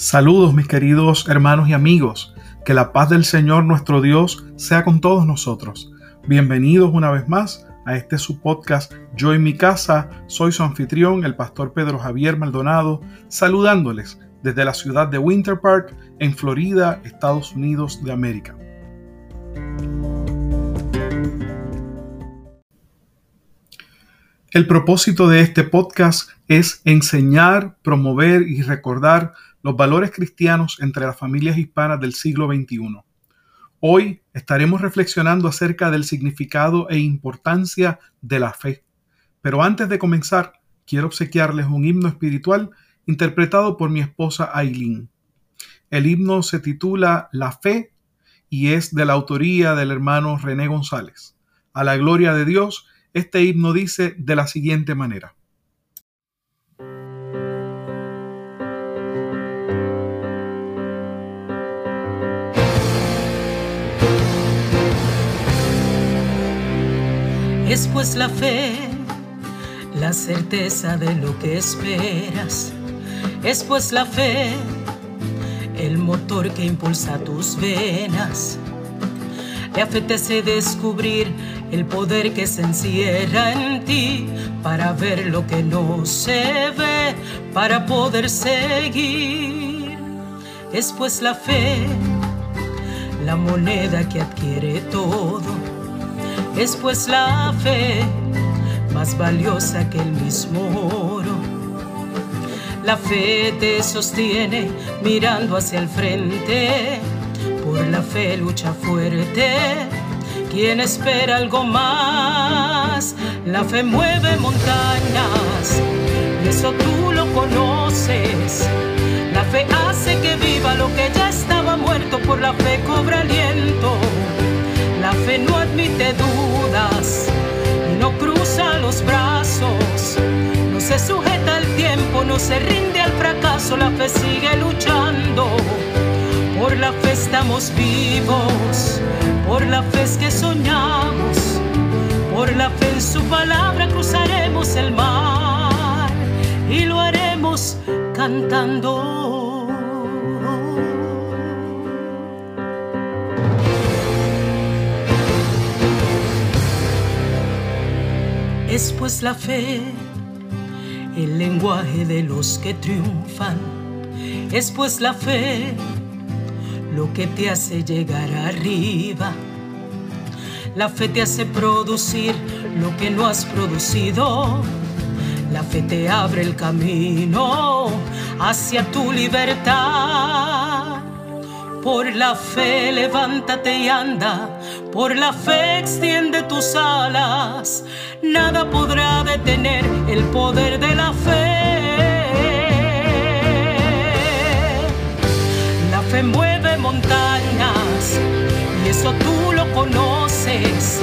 Saludos mis queridos hermanos y amigos, que la paz del Señor nuestro Dios sea con todos nosotros. Bienvenidos una vez más a este su podcast Yo en mi casa, soy su anfitrión, el pastor Pedro Javier Maldonado, saludándoles desde la ciudad de Winter Park, en Florida, Estados Unidos de América. El propósito de este podcast es enseñar, promover y recordar los valores cristianos entre las familias hispanas del siglo XXI. Hoy estaremos reflexionando acerca del significado e importancia de la fe. Pero antes de comenzar, quiero obsequiarles un himno espiritual interpretado por mi esposa Aileen. El himno se titula La fe y es de la autoría del hermano René González. A la gloria de Dios, este himno dice de la siguiente manera. Es pues la fe, la certeza de lo que esperas. Es pues la fe, el motor que impulsa tus venas. La fe te hace descubrir el poder que se encierra en ti para ver lo que no se ve, para poder seguir. Es pues la fe, la moneda que adquiere todo es pues la fe más valiosa que el mismo oro. La fe te sostiene mirando hacia el frente, por la fe lucha fuerte. Quien espera algo más, la fe mueve montañas, y eso tú lo conoces. La fe hace que viva lo que ya estaba muerto, por la fe cobra aliento. La fe no admite dudas no cruza los brazos. No se sujeta al tiempo, no se rinde al fracaso. La fe sigue luchando. Por la fe estamos vivos, por la fe es que soñamos. Por la fe en su palabra cruzaremos el mar y lo haremos cantando. Es pues la fe, el lenguaje de los que triunfan. Es pues la fe lo que te hace llegar arriba. La fe te hace producir lo que no has producido. La fe te abre el camino hacia tu libertad. Por la fe levántate y anda, por la fe extiende tus alas, nada podrá detener el poder de la fe. La fe mueve montañas y eso tú lo conoces.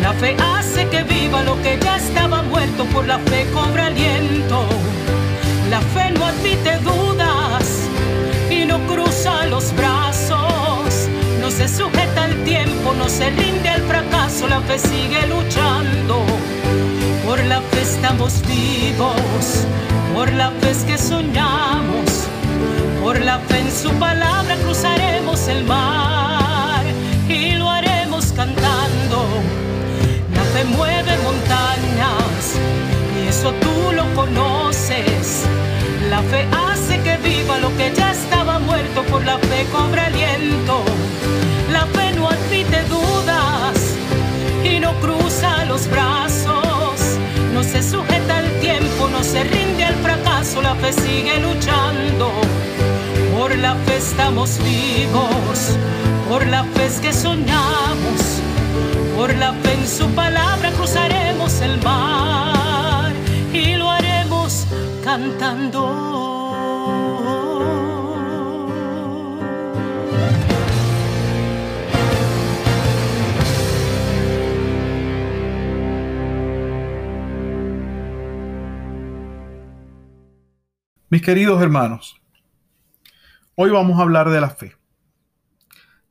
La fe hace que viva lo que ya estaba muerto, por la fe cobra aliento. La fe no admite dudas cruza los brazos. No se sujeta al tiempo, no se rinde al fracaso, la fe sigue luchando. Por la fe estamos vivos, por la fe que soñamos, por la fe en su palabra cruzaremos el mar y lo haremos cantando. La fe mueve montañas y eso tú lo conoces. La fe hace que viva lo que ya por la fe cobra aliento. La fe no admite dudas y no cruza los brazos. No se sujeta al tiempo, no se rinde al fracaso, la fe sigue luchando. Por la fe estamos vivos, por la fe es que soñamos, por la fe en su palabra cruzaremos el mar y lo haremos cantando. Mis queridos hermanos, hoy vamos a hablar de la fe.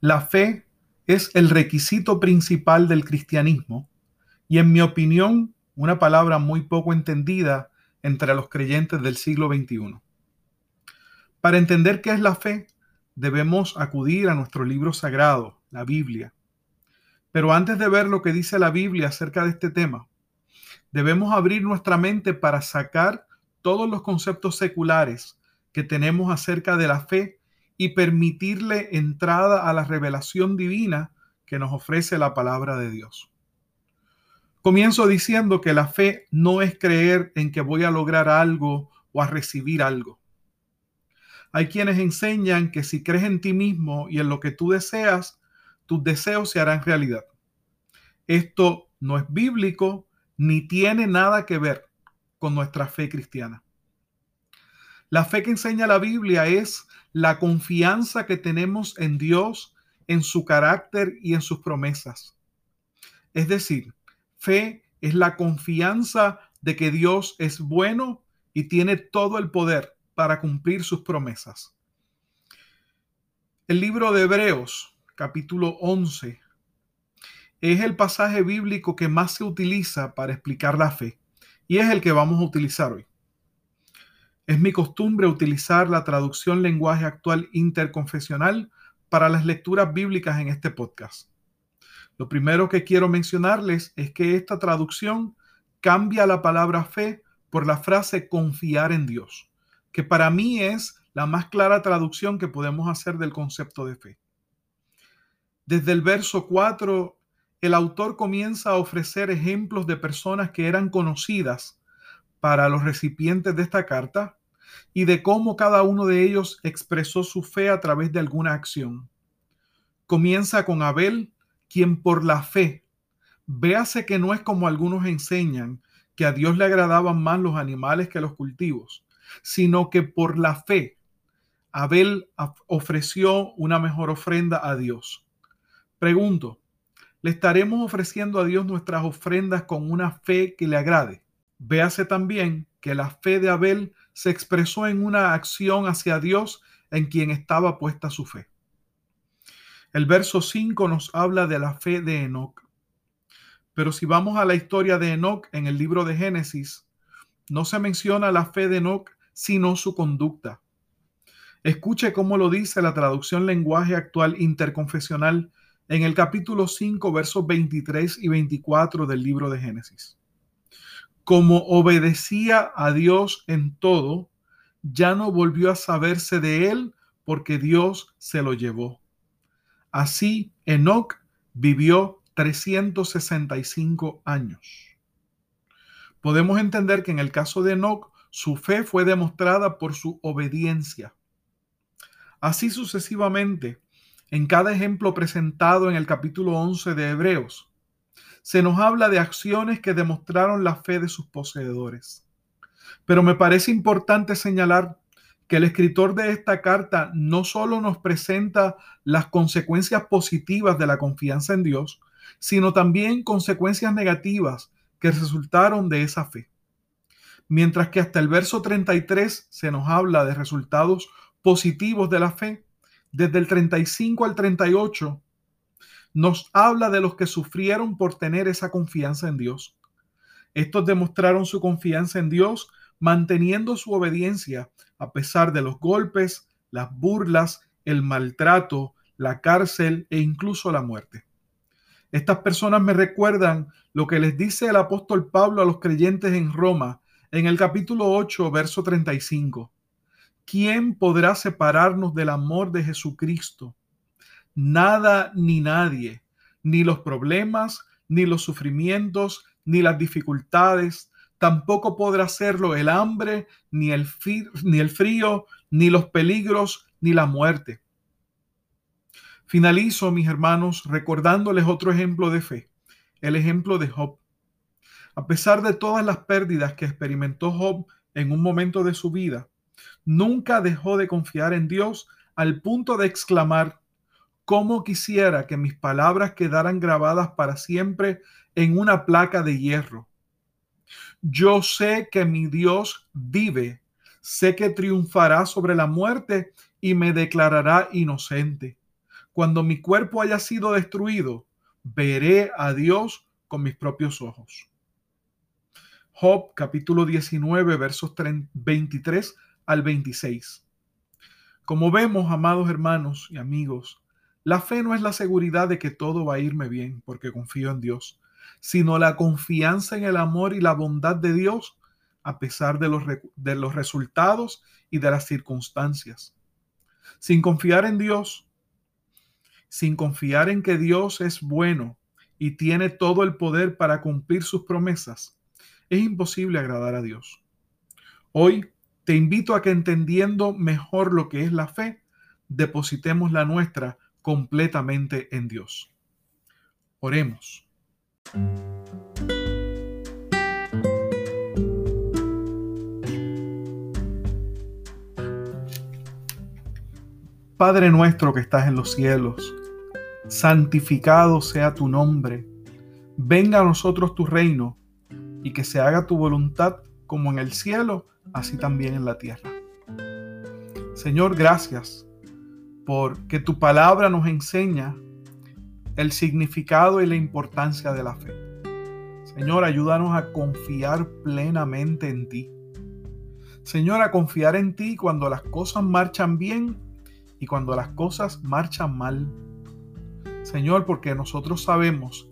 La fe es el requisito principal del cristianismo y en mi opinión una palabra muy poco entendida entre los creyentes del siglo XXI. Para entender qué es la fe, debemos acudir a nuestro libro sagrado, la Biblia. Pero antes de ver lo que dice la Biblia acerca de este tema, debemos abrir nuestra mente para sacar todos los conceptos seculares que tenemos acerca de la fe y permitirle entrada a la revelación divina que nos ofrece la palabra de Dios. Comienzo diciendo que la fe no es creer en que voy a lograr algo o a recibir algo. Hay quienes enseñan que si crees en ti mismo y en lo que tú deseas, tus deseos se harán realidad. Esto no es bíblico ni tiene nada que ver nuestra fe cristiana. La fe que enseña la Biblia es la confianza que tenemos en Dios, en su carácter y en sus promesas. Es decir, fe es la confianza de que Dios es bueno y tiene todo el poder para cumplir sus promesas. El libro de Hebreos, capítulo 11, es el pasaje bíblico que más se utiliza para explicar la fe y es el que vamos a utilizar hoy. Es mi costumbre utilizar la traducción lenguaje actual interconfesional para las lecturas bíblicas en este podcast. Lo primero que quiero mencionarles es que esta traducción cambia la palabra fe por la frase confiar en Dios, que para mí es la más clara traducción que podemos hacer del concepto de fe. Desde el verso 4, el autor comienza a ofrecer ejemplos de personas que eran conocidas para los recipientes de esta carta y de cómo cada uno de ellos expresó su fe a través de alguna acción. Comienza con Abel, quien por la fe, véase que no es como algunos enseñan, que a Dios le agradaban más los animales que los cultivos, sino que por la fe, Abel ofreció una mejor ofrenda a Dios. Pregunto, ¿le estaremos ofreciendo a Dios nuestras ofrendas con una fe que le agrade? Véase también que la fe de Abel se expresó en una acción hacia Dios en quien estaba puesta su fe. El verso 5 nos habla de la fe de Enoch. Pero si vamos a la historia de Enoch en el libro de Génesis, no se menciona la fe de Enoch, sino su conducta. Escuche cómo lo dice la traducción lenguaje actual interconfesional en el capítulo 5, versos 23 y 24 del libro de Génesis como obedecía a Dios en todo, ya no volvió a saberse de él porque Dios se lo llevó. Así, Enoch vivió 365 años. Podemos entender que en el caso de Enoch, su fe fue demostrada por su obediencia. Así sucesivamente, en cada ejemplo presentado en el capítulo 11 de Hebreos, se nos habla de acciones que demostraron la fe de sus poseedores. Pero me parece importante señalar que el escritor de esta carta no solo nos presenta las consecuencias positivas de la confianza en Dios, sino también consecuencias negativas que resultaron de esa fe. Mientras que hasta el verso 33 se nos habla de resultados positivos de la fe, desde el 35 al 38 nos habla de los que sufrieron por tener esa confianza en Dios. Estos demostraron su confianza en Dios manteniendo su obediencia a pesar de los golpes, las burlas, el maltrato, la cárcel e incluso la muerte. Estas personas me recuerdan lo que les dice el apóstol Pablo a los creyentes en Roma en el capítulo 8, verso 35. ¿Quién podrá separarnos del amor de Jesucristo? nada ni nadie, ni los problemas, ni los sufrimientos, ni las dificultades, tampoco podrá hacerlo el hambre, ni el, ni el frío, ni los peligros, ni la muerte. Finalizo, mis hermanos, recordándoles otro ejemplo de fe, el ejemplo de Job. A pesar de todas las pérdidas que experimentó Job en un momento de su vida, nunca dejó de confiar en Dios al punto de exclamar, ¿Cómo quisiera que mis palabras quedaran grabadas para siempre en una placa de hierro? Yo sé que mi Dios vive, sé que triunfará sobre la muerte y me declarará inocente. Cuando mi cuerpo haya sido destruido, veré a Dios con mis propios ojos. Job capítulo 19 versos 23 al 26. Como vemos, amados hermanos y amigos, la fe no es la seguridad de que todo va a irme bien porque confío en Dios, sino la confianza en el amor y la bondad de Dios a pesar de los, de los resultados y de las circunstancias. Sin confiar en Dios, sin confiar en que Dios es bueno y tiene todo el poder para cumplir sus promesas, es imposible agradar a Dios. Hoy te invito a que entendiendo mejor lo que es la fe, depositemos la nuestra completamente en Dios. Oremos. Padre nuestro que estás en los cielos, santificado sea tu nombre, venga a nosotros tu reino y que se haga tu voluntad como en el cielo, así también en la tierra. Señor, gracias porque tu palabra nos enseña el significado y la importancia de la fe. Señor, ayúdanos a confiar plenamente en ti. Señor, a confiar en ti cuando las cosas marchan bien y cuando las cosas marchan mal. Señor, porque nosotros sabemos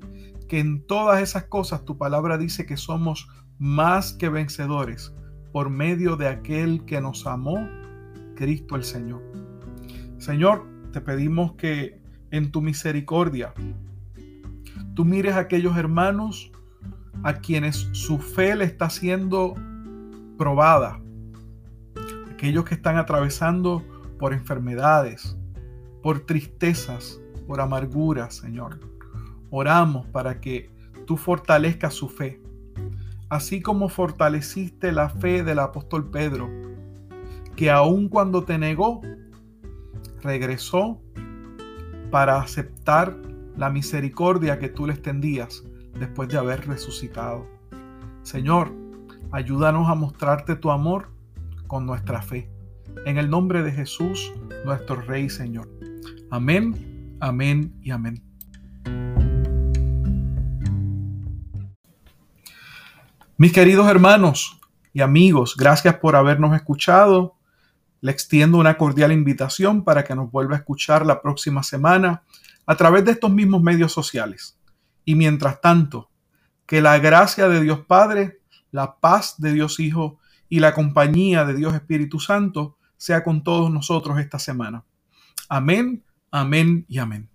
que en todas esas cosas tu palabra dice que somos más que vencedores por medio de aquel que nos amó, Cristo el Señor. Señor, te pedimos que en tu misericordia tú mires a aquellos hermanos a quienes su fe le está siendo probada, aquellos que están atravesando por enfermedades, por tristezas, por amarguras, Señor. Oramos para que tú fortalezcas su fe, así como fortaleciste la fe del apóstol Pedro, que aun cuando te negó, regresó para aceptar la misericordia que tú le extendías después de haber resucitado. Señor, ayúdanos a mostrarte tu amor con nuestra fe. En el nombre de Jesús, nuestro Rey Señor. Amén, amén y amén. Mis queridos hermanos y amigos, gracias por habernos escuchado. Le extiendo una cordial invitación para que nos vuelva a escuchar la próxima semana a través de estos mismos medios sociales. Y mientras tanto, que la gracia de Dios Padre, la paz de Dios Hijo y la compañía de Dios Espíritu Santo sea con todos nosotros esta semana. Amén, amén y amén.